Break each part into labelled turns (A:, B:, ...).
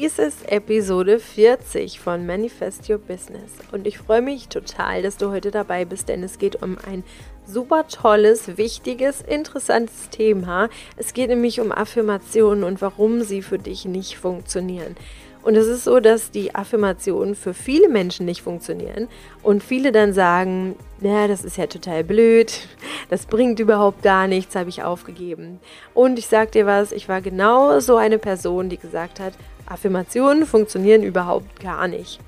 A: Dies ist Episode 40 von Manifest Your Business und ich freue mich total, dass du heute dabei bist, denn es geht um ein super tolles, wichtiges, interessantes Thema. Es geht nämlich um Affirmationen und warum sie für dich nicht funktionieren. Und es ist so, dass die Affirmationen für viele Menschen nicht funktionieren und viele dann sagen, ja, das ist ja total blöd, das bringt überhaupt gar nichts, habe ich aufgegeben. Und ich sage dir was, ich war genau so eine Person, die gesagt hat, Affirmationen funktionieren überhaupt gar nicht.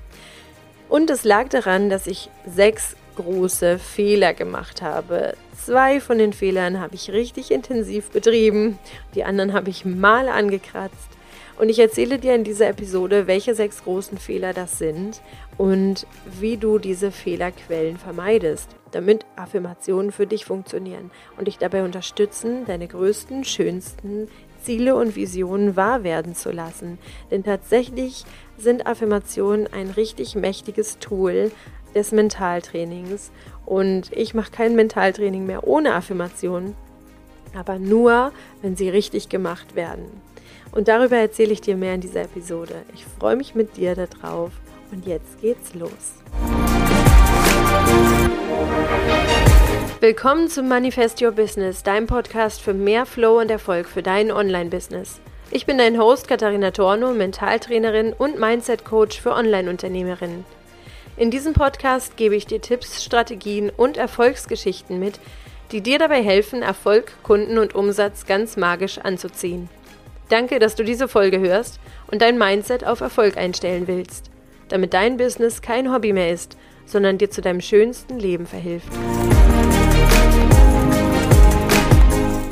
A: Und es lag daran, dass ich sechs große Fehler gemacht habe. Zwei von den Fehlern habe ich richtig intensiv betrieben, die anderen habe ich mal angekratzt. Und ich erzähle dir in dieser Episode, welche sechs großen Fehler das sind und wie du diese Fehlerquellen vermeidest, damit Affirmationen für dich funktionieren und dich dabei unterstützen, deine größten, schönsten Ziele und Visionen wahr werden zu lassen. Denn tatsächlich sind Affirmationen ein richtig mächtiges Tool des Mentaltrainings. Und ich mache kein Mentaltraining mehr ohne Affirmationen, aber nur, wenn sie richtig gemacht werden. Und darüber erzähle ich dir mehr in dieser Episode. Ich freue mich mit dir darauf. Und jetzt geht's los. Willkommen zum Manifest Your Business, deinem Podcast für mehr Flow und Erfolg für dein Online-Business. Ich bin dein Host Katharina Torno, Mentaltrainerin und Mindset-Coach für Online-Unternehmerinnen. In diesem Podcast gebe ich dir Tipps, Strategien und Erfolgsgeschichten mit, die dir dabei helfen, Erfolg, Kunden und Umsatz ganz magisch anzuziehen. Danke, dass du diese Folge hörst und dein Mindset auf Erfolg einstellen willst, damit dein Business kein Hobby mehr ist, sondern dir zu deinem schönsten Leben verhilft.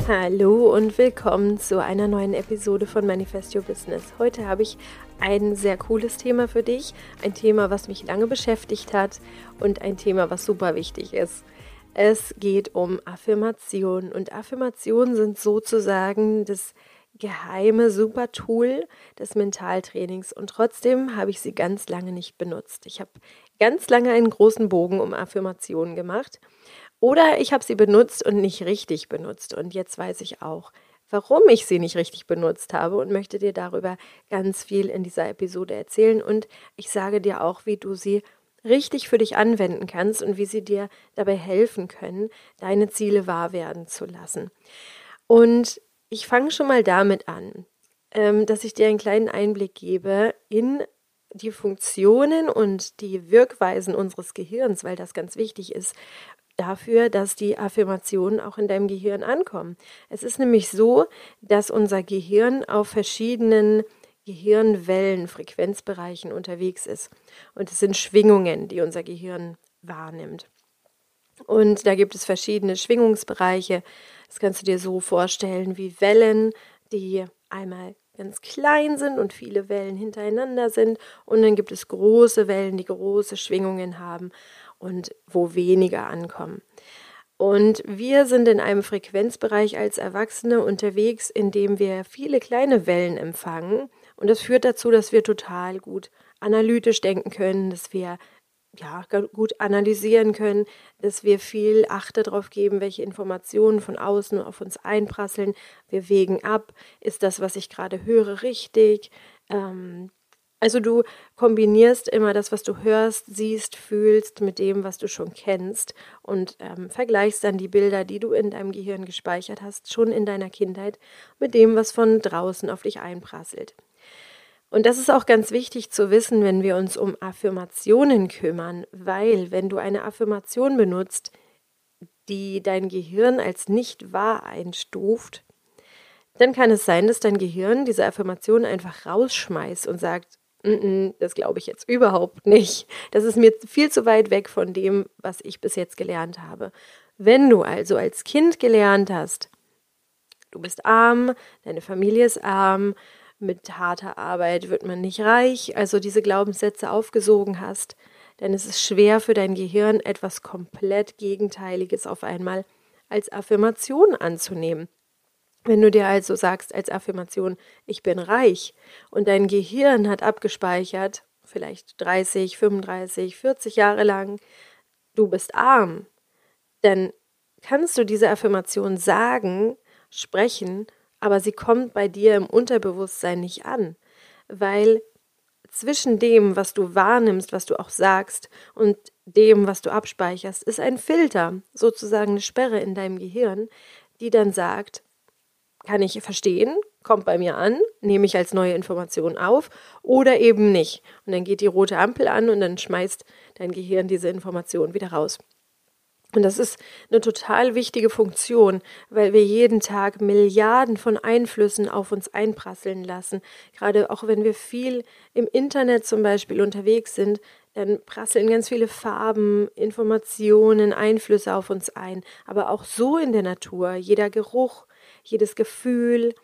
A: Hallo und willkommen zu einer neuen Episode von Manifest Your Business. Heute habe ich ein sehr cooles Thema für dich, ein Thema, was mich lange beschäftigt hat und ein Thema, was super wichtig ist. Es geht um Affirmationen und Affirmationen sind sozusagen das geheime Super-Tool des Mentaltrainings und trotzdem habe ich sie ganz lange nicht benutzt. Ich habe ganz lange einen großen Bogen um Affirmationen gemacht oder ich habe sie benutzt und nicht richtig benutzt und jetzt weiß ich auch, warum ich sie nicht richtig benutzt habe und möchte dir darüber ganz viel in dieser Episode erzählen und ich sage dir auch, wie du sie richtig für dich anwenden kannst und wie sie dir dabei helfen können, deine Ziele wahr werden zu lassen. Und ich fange schon mal damit an, ähm, dass ich dir einen kleinen Einblick gebe in die Funktionen und die Wirkweisen unseres Gehirns, weil das ganz wichtig ist dafür, dass die Affirmationen auch in deinem Gehirn ankommen. Es ist nämlich so, dass unser Gehirn auf verschiedenen Gehirnwellen, Frequenzbereichen unterwegs ist. Und es sind Schwingungen, die unser Gehirn wahrnimmt. Und da gibt es verschiedene Schwingungsbereiche. Das kannst du dir so vorstellen wie Wellen, die einmal ganz klein sind und viele Wellen hintereinander sind. Und dann gibt es große Wellen, die große Schwingungen haben und wo weniger ankommen. Und wir sind in einem Frequenzbereich als Erwachsene unterwegs, in dem wir viele kleine Wellen empfangen. Und das führt dazu, dass wir total gut analytisch denken können, dass wir ja, gut analysieren können, dass wir viel Acht darauf geben, welche Informationen von außen auf uns einprasseln. Wir wägen ab, ist das, was ich gerade höre, richtig? Ähm, also du kombinierst immer das, was du hörst, siehst, fühlst mit dem, was du schon kennst und ähm, vergleichst dann die Bilder, die du in deinem Gehirn gespeichert hast, schon in deiner Kindheit, mit dem, was von draußen auf dich einprasselt. Und das ist auch ganz wichtig zu wissen, wenn wir uns um Affirmationen kümmern, weil wenn du eine Affirmation benutzt, die dein Gehirn als nicht wahr einstuft, dann kann es sein, dass dein Gehirn diese Affirmation einfach rausschmeißt und sagt, das glaube ich jetzt überhaupt nicht. Das ist mir viel zu weit weg von dem, was ich bis jetzt gelernt habe. Wenn du also als Kind gelernt hast, du bist arm, deine Familie ist arm, mit harter Arbeit wird man nicht reich, also diese Glaubenssätze aufgesogen hast, denn es ist schwer für dein Gehirn etwas komplett Gegenteiliges auf einmal als Affirmation anzunehmen. Wenn du dir also sagst als Affirmation, ich bin reich und dein Gehirn hat abgespeichert, vielleicht 30, 35, 40 Jahre lang, du bist arm, dann kannst du diese Affirmation sagen, sprechen aber sie kommt bei dir im Unterbewusstsein nicht an, weil zwischen dem, was du wahrnimmst, was du auch sagst, und dem, was du abspeicherst, ist ein Filter, sozusagen eine Sperre in deinem Gehirn, die dann sagt, kann ich verstehen, kommt bei mir an, nehme ich als neue Information auf oder eben nicht. Und dann geht die rote Ampel an und dann schmeißt dein Gehirn diese Information wieder raus. Und das ist eine total wichtige Funktion, weil wir jeden Tag Milliarden von Einflüssen auf uns einprasseln lassen. Gerade auch wenn wir viel im Internet zum Beispiel unterwegs sind, dann prasseln ganz viele Farben, Informationen, Einflüsse auf uns ein. Aber auch so in der Natur, jeder Geruch, jedes Gefühl,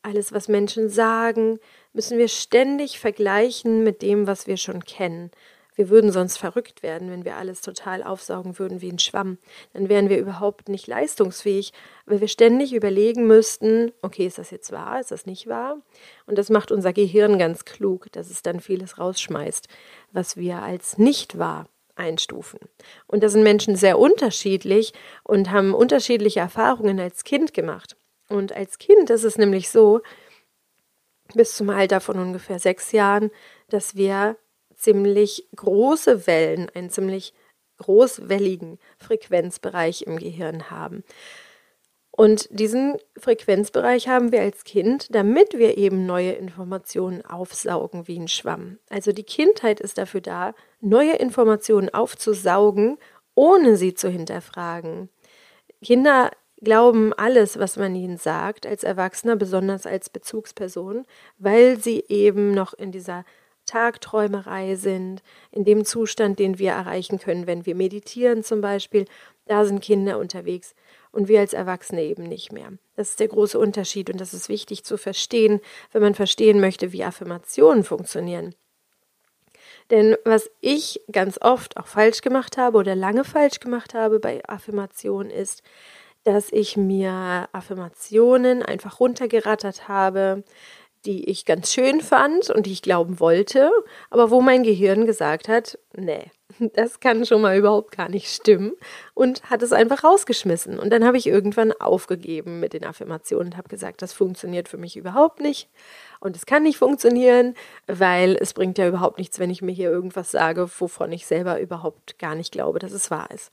A: alles, was Menschen sagen, müssen wir ständig vergleichen mit dem, was wir schon kennen. Wir würden sonst verrückt werden, wenn wir alles total aufsaugen würden wie ein Schwamm. Dann wären wir überhaupt nicht leistungsfähig, weil wir ständig überlegen müssten, okay, ist das jetzt wahr, ist das nicht wahr? Und das macht unser Gehirn ganz klug, dass es dann vieles rausschmeißt, was wir als nicht wahr einstufen. Und da sind Menschen sehr unterschiedlich und haben unterschiedliche Erfahrungen als Kind gemacht. Und als Kind ist es nämlich so, bis zum Alter von ungefähr sechs Jahren, dass wir ziemlich große Wellen, einen ziemlich großwelligen Frequenzbereich im Gehirn haben. Und diesen Frequenzbereich haben wir als Kind, damit wir eben neue Informationen aufsaugen wie ein Schwamm. Also die Kindheit ist dafür da, neue Informationen aufzusaugen, ohne sie zu hinterfragen. Kinder glauben alles, was man ihnen sagt, als Erwachsener, besonders als Bezugsperson, weil sie eben noch in dieser Tagträumerei sind, in dem Zustand, den wir erreichen können, wenn wir meditieren zum Beispiel, da sind Kinder unterwegs und wir als Erwachsene eben nicht mehr. Das ist der große Unterschied und das ist wichtig zu verstehen, wenn man verstehen möchte, wie Affirmationen funktionieren. Denn was ich ganz oft auch falsch gemacht habe oder lange falsch gemacht habe bei Affirmationen ist, dass ich mir Affirmationen einfach runtergerattert habe, die ich ganz schön fand und die ich glauben wollte, aber wo mein Gehirn gesagt hat, nee, das kann schon mal überhaupt gar nicht stimmen und hat es einfach rausgeschmissen. Und dann habe ich irgendwann aufgegeben mit den Affirmationen und habe gesagt, das funktioniert für mich überhaupt nicht und es kann nicht funktionieren, weil es bringt ja überhaupt nichts, wenn ich mir hier irgendwas sage, wovon ich selber überhaupt gar nicht glaube, dass es wahr ist.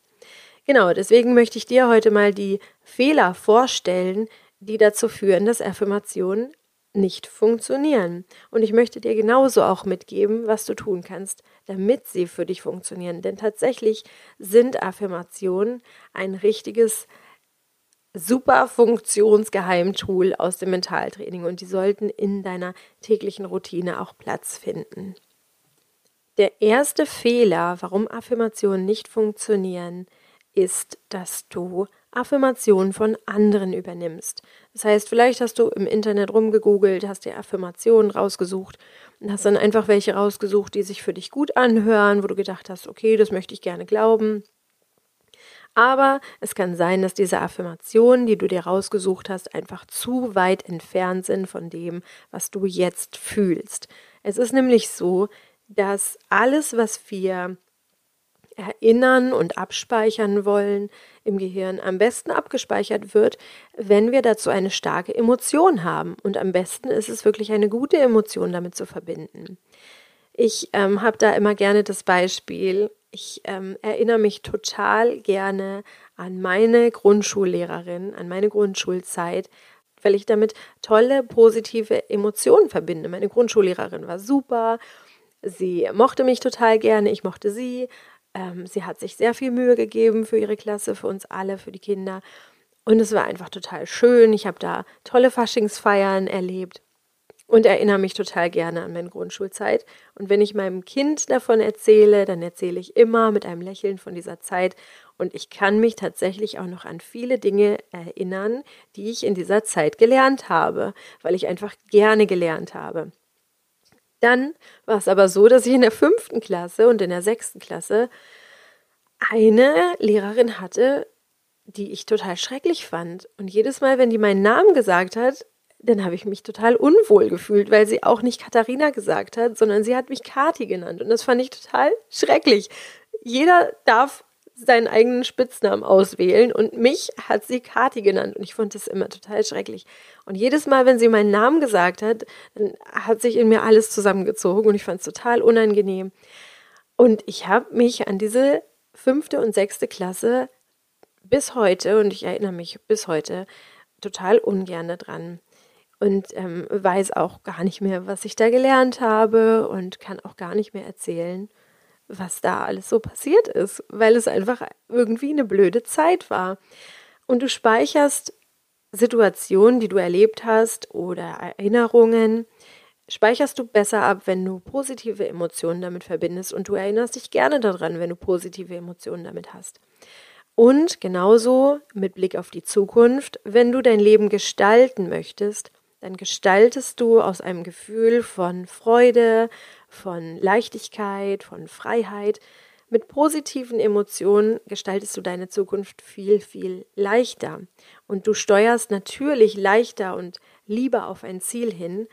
A: Genau, deswegen möchte ich dir heute mal die Fehler vorstellen, die dazu führen, dass Affirmationen nicht funktionieren. Und ich möchte dir genauso auch mitgeben, was du tun kannst, damit sie für dich funktionieren. Denn tatsächlich sind Affirmationen ein richtiges super Funktionsgeheimtool aus dem Mentaltraining und die sollten in deiner täglichen Routine auch Platz finden. Der erste Fehler, warum Affirmationen nicht funktionieren, ist, dass du Affirmationen von anderen übernimmst. Das heißt, vielleicht hast du im Internet rumgegoogelt, hast dir Affirmationen rausgesucht und hast dann einfach welche rausgesucht, die sich für dich gut anhören, wo du gedacht hast, okay, das möchte ich gerne glauben. Aber es kann sein, dass diese Affirmationen, die du dir rausgesucht hast, einfach zu weit entfernt sind von dem, was du jetzt fühlst. Es ist nämlich so, dass alles, was wir erinnern und abspeichern wollen im Gehirn, am besten abgespeichert wird, wenn wir dazu eine starke Emotion haben. Und am besten ist es wirklich eine gute Emotion damit zu verbinden. Ich ähm, habe da immer gerne das Beispiel, ich ähm, erinnere mich total gerne an meine Grundschullehrerin, an meine Grundschulzeit, weil ich damit tolle, positive Emotionen verbinde. Meine Grundschullehrerin war super, sie mochte mich total gerne, ich mochte sie, ähm, sie hat sich sehr viel Mühe gegeben für ihre Klasse, für uns alle, für die Kinder. Und es war einfach total schön. Ich habe da tolle Faschingsfeiern erlebt und erinnere mich total gerne an meine Grundschulzeit. Und wenn ich meinem Kind davon erzähle, dann erzähle ich immer mit einem Lächeln von dieser Zeit. Und ich kann mich tatsächlich auch noch an viele Dinge erinnern, die ich in dieser Zeit gelernt habe, weil ich einfach gerne gelernt habe. Dann war es aber so, dass ich in der fünften Klasse und in der sechsten Klasse eine Lehrerin hatte, die ich total schrecklich fand. Und jedes Mal, wenn die meinen Namen gesagt hat, dann habe ich mich total unwohl gefühlt, weil sie auch nicht Katharina gesagt hat, sondern sie hat mich Kati genannt. Und das fand ich total schrecklich. Jeder darf seinen eigenen Spitznamen auswählen und mich hat sie Kati genannt und ich fand das immer total schrecklich. Und jedes Mal, wenn sie meinen Namen gesagt hat, dann hat sich in mir alles zusammengezogen und ich fand es total unangenehm. Und ich habe mich an diese fünfte und sechste Klasse bis heute, und ich erinnere mich bis heute, total ungern dran. Und ähm, weiß auch gar nicht mehr, was ich da gelernt habe und kann auch gar nicht mehr erzählen was da alles so passiert ist, weil es einfach irgendwie eine blöde Zeit war. Und du speicherst Situationen, die du erlebt hast oder Erinnerungen, speicherst du besser ab, wenn du positive Emotionen damit verbindest und du erinnerst dich gerne daran, wenn du positive Emotionen damit hast. Und genauso mit Blick auf die Zukunft, wenn du dein Leben gestalten möchtest, dann gestaltest du aus einem Gefühl von Freude, von Leichtigkeit, von Freiheit. Mit positiven Emotionen gestaltest du deine Zukunft viel, viel leichter. Und du steuerst natürlich leichter und lieber auf ein Ziel hin,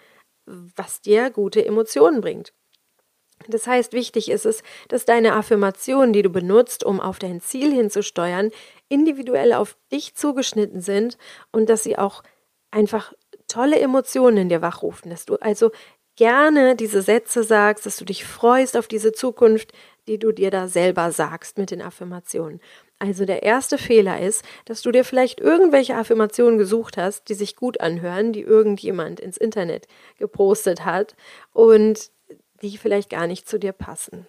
A: was dir gute Emotionen bringt. Das heißt, wichtig ist es, dass deine Affirmationen, die du benutzt, um auf dein Ziel hinzusteuern, individuell auf dich zugeschnitten sind und dass sie auch einfach tolle Emotionen in dir wachrufen, dass du also gerne diese Sätze sagst, dass du dich freust auf diese Zukunft, die du dir da selber sagst mit den Affirmationen. Also der erste Fehler ist, dass du dir vielleicht irgendwelche Affirmationen gesucht hast, die sich gut anhören, die irgendjemand ins Internet gepostet hat und die vielleicht gar nicht zu dir passen.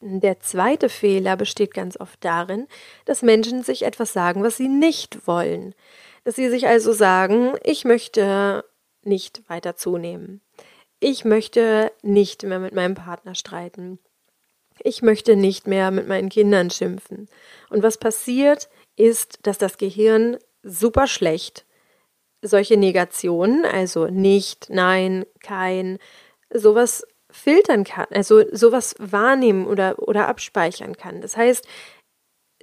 A: Der zweite Fehler besteht ganz oft darin, dass Menschen sich etwas sagen, was sie nicht wollen. Dass sie sich also sagen, ich möchte nicht weiter zunehmen. Ich möchte nicht mehr mit meinem Partner streiten. Ich möchte nicht mehr mit meinen Kindern schimpfen. Und was passiert, ist, dass das Gehirn super schlecht solche Negationen, also nicht, nein, kein, sowas filtern kann, also sowas wahrnehmen oder, oder abspeichern kann. Das heißt,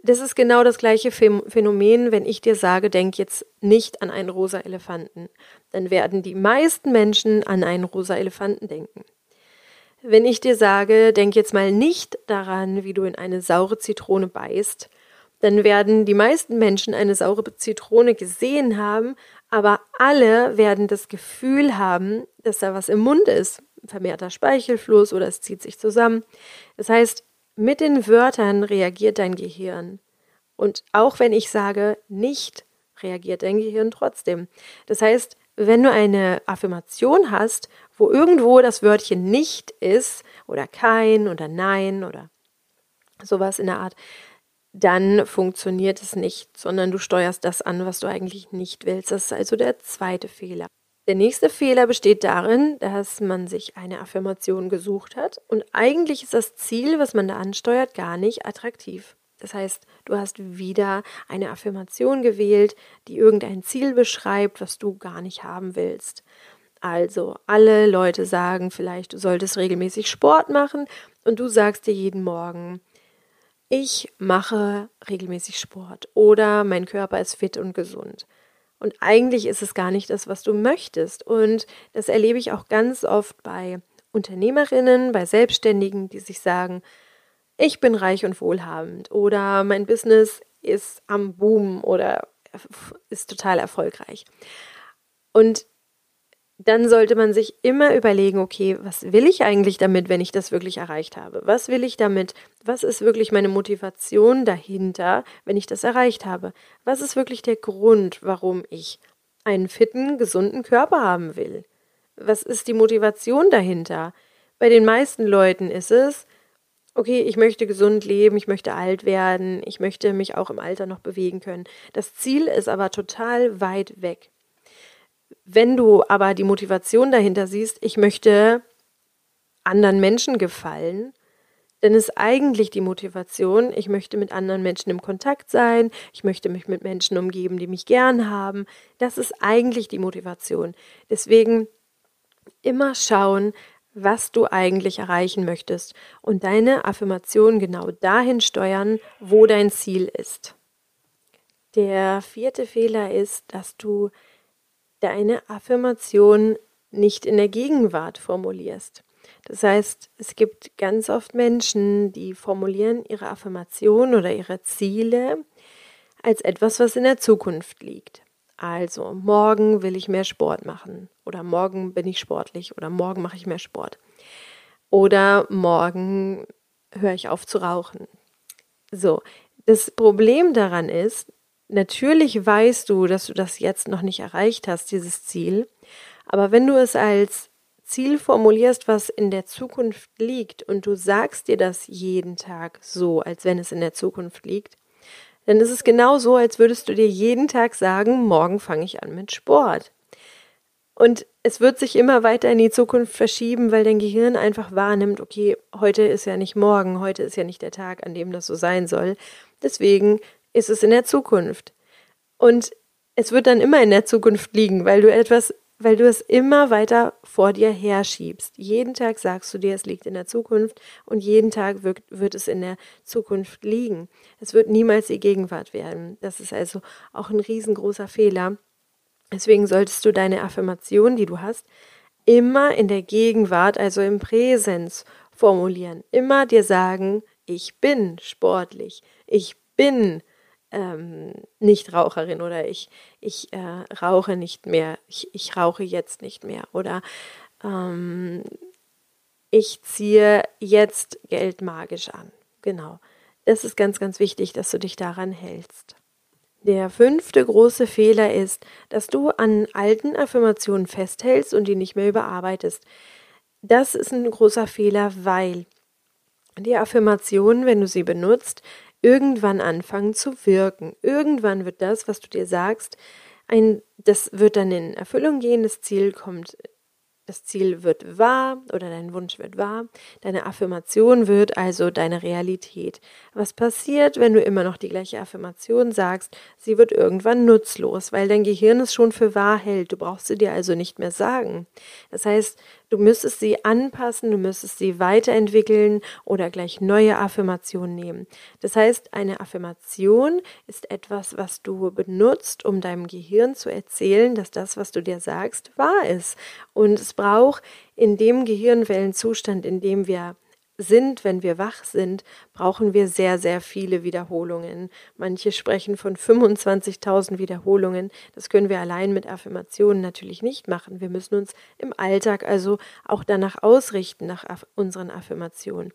A: das ist genau das gleiche Phänomen, wenn ich dir sage, denk jetzt nicht an einen rosa Elefanten. Dann werden die meisten Menschen an einen rosa Elefanten denken. Wenn ich dir sage, denk jetzt mal nicht daran, wie du in eine saure Zitrone beißt, dann werden die meisten Menschen eine saure Zitrone gesehen haben, aber alle werden das Gefühl haben, dass da was im Mund ist, vermehrter Speichelfluss oder es zieht sich zusammen. Das heißt, mit den Wörtern reagiert dein Gehirn. Und auch wenn ich sage nicht, reagiert dein Gehirn trotzdem. Das heißt, wenn du eine Affirmation hast, wo irgendwo das Wörtchen nicht ist oder kein oder nein oder sowas in der Art, dann funktioniert es nicht, sondern du steuerst das an, was du eigentlich nicht willst. Das ist also der zweite Fehler. Der nächste Fehler besteht darin, dass man sich eine Affirmation gesucht hat und eigentlich ist das Ziel, was man da ansteuert, gar nicht attraktiv. Das heißt, du hast wieder eine Affirmation gewählt, die irgendein Ziel beschreibt, was du gar nicht haben willst. Also, alle Leute sagen vielleicht, du solltest regelmäßig Sport machen und du sagst dir jeden Morgen, ich mache regelmäßig Sport oder mein Körper ist fit und gesund. Und eigentlich ist es gar nicht das, was du möchtest. Und das erlebe ich auch ganz oft bei Unternehmerinnen, bei Selbstständigen, die sich sagen, ich bin reich und wohlhabend oder mein Business ist am Boom oder ist total erfolgreich. Und dann sollte man sich immer überlegen, okay, was will ich eigentlich damit, wenn ich das wirklich erreicht habe? Was will ich damit? Was ist wirklich meine Motivation dahinter, wenn ich das erreicht habe? Was ist wirklich der Grund, warum ich einen fitten, gesunden Körper haben will? Was ist die Motivation dahinter? Bei den meisten Leuten ist es, okay, ich möchte gesund leben, ich möchte alt werden, ich möchte mich auch im Alter noch bewegen können. Das Ziel ist aber total weit weg. Wenn du aber die Motivation dahinter siehst, ich möchte anderen Menschen gefallen, dann ist eigentlich die Motivation, ich möchte mit anderen Menschen im Kontakt sein, ich möchte mich mit Menschen umgeben, die mich gern haben. Das ist eigentlich die Motivation. Deswegen immer schauen, was du eigentlich erreichen möchtest und deine Affirmation genau dahin steuern, wo dein Ziel ist. Der vierte Fehler ist, dass du deine Affirmation nicht in der Gegenwart formulierst. Das heißt, es gibt ganz oft Menschen, die formulieren ihre Affirmation oder ihre Ziele als etwas, was in der Zukunft liegt. Also, morgen will ich mehr Sport machen oder morgen bin ich sportlich oder morgen mache ich mehr Sport oder morgen höre ich auf zu rauchen. So, das Problem daran ist, natürlich weißt du, dass du das jetzt noch nicht erreicht hast, dieses Ziel, aber wenn du es als Ziel formulierst, was in der Zukunft liegt und du sagst dir das jeden Tag so, als wenn es in der Zukunft liegt, dann ist es genau so, als würdest du dir jeden Tag sagen, morgen fange ich an mit Sport. Und es wird sich immer weiter in die Zukunft verschieben, weil dein Gehirn einfach wahrnimmt, okay, heute ist ja nicht morgen, heute ist ja nicht der Tag, an dem das so sein soll. Deswegen ist es in der Zukunft. Und es wird dann immer in der Zukunft liegen, weil du etwas, weil du es immer weiter vor dir herschiebst. Jeden Tag sagst du dir, es liegt in der Zukunft und jeden Tag wird, wird es in der Zukunft liegen. Es wird niemals die Gegenwart werden. Das ist also auch ein riesengroßer Fehler. Deswegen solltest du deine Affirmation, die du hast, immer in der Gegenwart, also im Präsens formulieren. Immer dir sagen, ich bin sportlich, ich bin ähm, nicht Raucherin oder ich, ich äh, rauche nicht mehr, ich, ich rauche jetzt nicht mehr oder ähm, ich ziehe jetzt Geld magisch an. Genau. Das ist ganz, ganz wichtig, dass du dich daran hältst. Der fünfte große Fehler ist, dass du an alten Affirmationen festhältst und die nicht mehr überarbeitest. Das ist ein großer Fehler, weil die Affirmationen, wenn du sie benutzt, irgendwann anfangen zu wirken. Irgendwann wird das, was du dir sagst, ein, das wird dann in Erfüllung gehen, das Ziel kommt das Ziel wird wahr oder dein Wunsch wird wahr. Deine Affirmation wird also deine Realität. Was passiert, wenn du immer noch die gleiche Affirmation sagst? Sie wird irgendwann nutzlos, weil dein Gehirn es schon für wahr hält. Du brauchst sie dir also nicht mehr sagen. Das heißt, du müsstest sie anpassen, du müsstest sie weiterentwickeln oder gleich neue Affirmationen nehmen. Das heißt, eine Affirmation ist etwas, was du benutzt, um deinem Gehirn zu erzählen, dass das, was du dir sagst, wahr ist. Und es braucht in dem Gehirnwellenzustand, in dem wir sind, wenn wir wach sind, brauchen wir sehr, sehr viele Wiederholungen. Manche sprechen von 25.000 Wiederholungen. Das können wir allein mit Affirmationen natürlich nicht machen. Wir müssen uns im Alltag also auch danach ausrichten, nach unseren Affirmationen.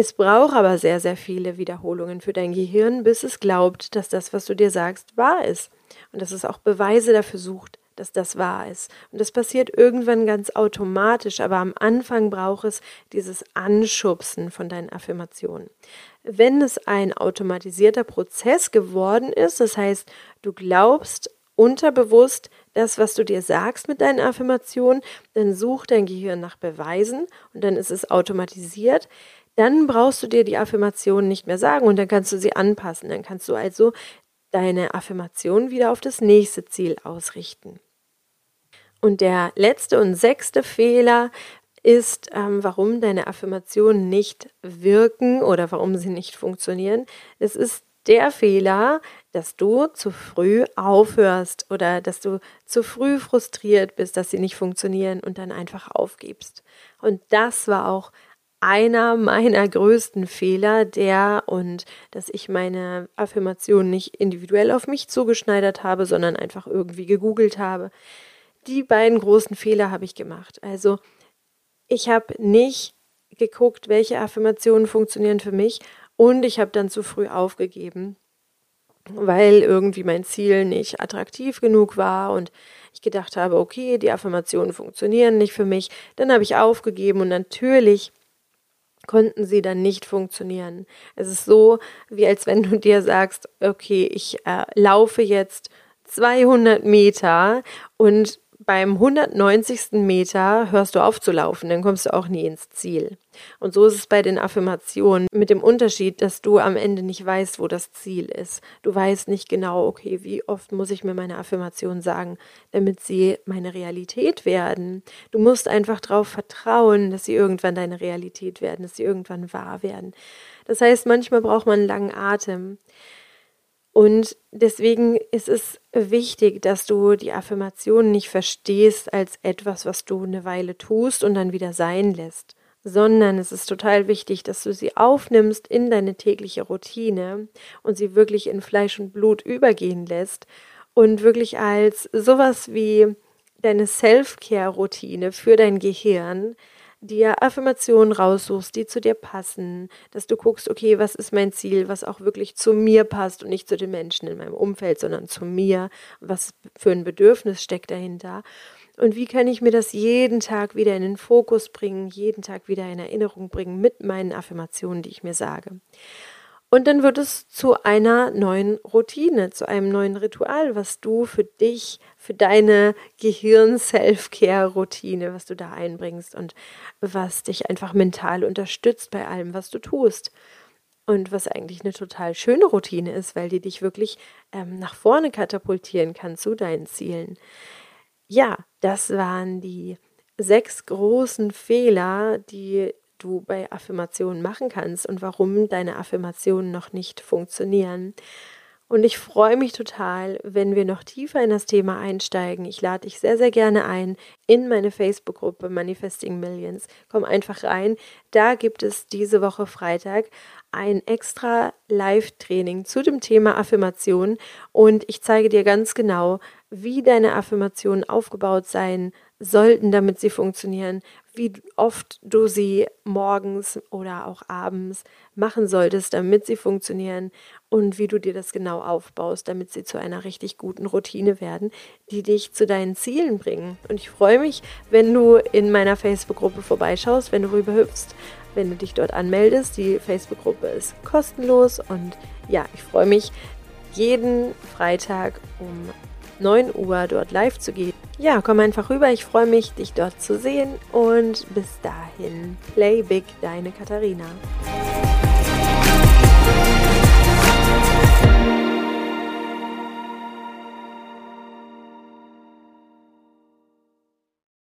A: Es braucht aber sehr, sehr viele Wiederholungen für dein Gehirn, bis es glaubt, dass das, was du dir sagst, wahr ist. Und dass es auch Beweise dafür sucht, dass das wahr ist. Und das passiert irgendwann ganz automatisch, aber am Anfang braucht es dieses Anschubsen von deinen Affirmationen. Wenn es ein automatisierter Prozess geworden ist, das heißt, du glaubst unterbewusst das, was du dir sagst mit deinen Affirmationen, dann sucht dein Gehirn nach Beweisen und dann ist es automatisiert dann brauchst du dir die Affirmation nicht mehr sagen und dann kannst du sie anpassen. Dann kannst du also deine Affirmation wieder auf das nächste Ziel ausrichten. Und der letzte und sechste Fehler ist, ähm, warum deine Affirmationen nicht wirken oder warum sie nicht funktionieren. Es ist der Fehler, dass du zu früh aufhörst oder dass du zu früh frustriert bist, dass sie nicht funktionieren und dann einfach aufgibst. Und das war auch einer meiner größten Fehler, der und dass ich meine Affirmation nicht individuell auf mich zugeschneidert habe, sondern einfach irgendwie gegoogelt habe die beiden großen Fehler habe ich gemacht. Also ich habe nicht geguckt, welche Affirmationen funktionieren für mich und ich habe dann zu früh aufgegeben, weil irgendwie mein Ziel nicht attraktiv genug war und ich gedacht habe, okay, die Affirmationen funktionieren nicht für mich. Dann habe ich aufgegeben und natürlich konnten sie dann nicht funktionieren. Es ist so, wie als wenn du dir sagst, okay, ich äh, laufe jetzt 200 Meter und beim 190. Meter hörst du auf zu laufen, dann kommst du auch nie ins Ziel. Und so ist es bei den Affirmationen mit dem Unterschied, dass du am Ende nicht weißt, wo das Ziel ist. Du weißt nicht genau, okay, wie oft muss ich mir meine Affirmationen sagen, damit sie meine Realität werden. Du musst einfach darauf vertrauen, dass sie irgendwann deine Realität werden, dass sie irgendwann wahr werden. Das heißt, manchmal braucht man einen langen Atem. Und deswegen ist es wichtig, dass du die Affirmation nicht verstehst als etwas, was du eine Weile tust und dann wieder sein lässt, sondern es ist total wichtig, dass du sie aufnimmst in deine tägliche Routine und sie wirklich in Fleisch und Blut übergehen lässt und wirklich als sowas wie deine Self-Care-Routine für dein Gehirn, dir Affirmationen raussuchst, die zu dir passen, dass du guckst, okay, was ist mein Ziel, was auch wirklich zu mir passt und nicht zu den Menschen in meinem Umfeld, sondern zu mir, was für ein Bedürfnis steckt dahinter. Und wie kann ich mir das jeden Tag wieder in den Fokus bringen, jeden Tag wieder in Erinnerung bringen mit meinen Affirmationen, die ich mir sage. Und dann wird es zu einer neuen Routine, zu einem neuen Ritual, was du für dich, für deine Gehirn-Self-Care-Routine, was du da einbringst und was dich einfach mental unterstützt bei allem, was du tust. Und was eigentlich eine total schöne Routine ist, weil die dich wirklich ähm, nach vorne katapultieren kann zu deinen Zielen. Ja, das waren die sechs großen Fehler, die du bei Affirmationen machen kannst und warum deine Affirmationen noch nicht funktionieren. Und ich freue mich total, wenn wir noch tiefer in das Thema einsteigen. Ich lade dich sehr, sehr gerne ein in meine Facebook-Gruppe Manifesting Millions. Komm einfach rein. Da gibt es diese Woche Freitag ein extra Live-Training zu dem Thema Affirmation und ich zeige dir ganz genau, wie deine Affirmationen aufgebaut sein sollten, damit sie funktionieren, wie oft du sie morgens oder auch abends machen solltest, damit sie funktionieren und wie du dir das genau aufbaust, damit sie zu einer richtig guten Routine werden, die dich zu deinen Zielen bringen. Und ich freue mich, wenn du in meiner Facebook-Gruppe vorbeischaust, wenn du rüberhüpfst, wenn du dich dort anmeldest. Die Facebook-Gruppe ist kostenlos und ja, ich freue mich, jeden Freitag um 9 Uhr dort live zu gehen. Ja, komm einfach rüber. Ich freue mich, dich dort zu sehen. Und bis dahin, play big, deine Katharina.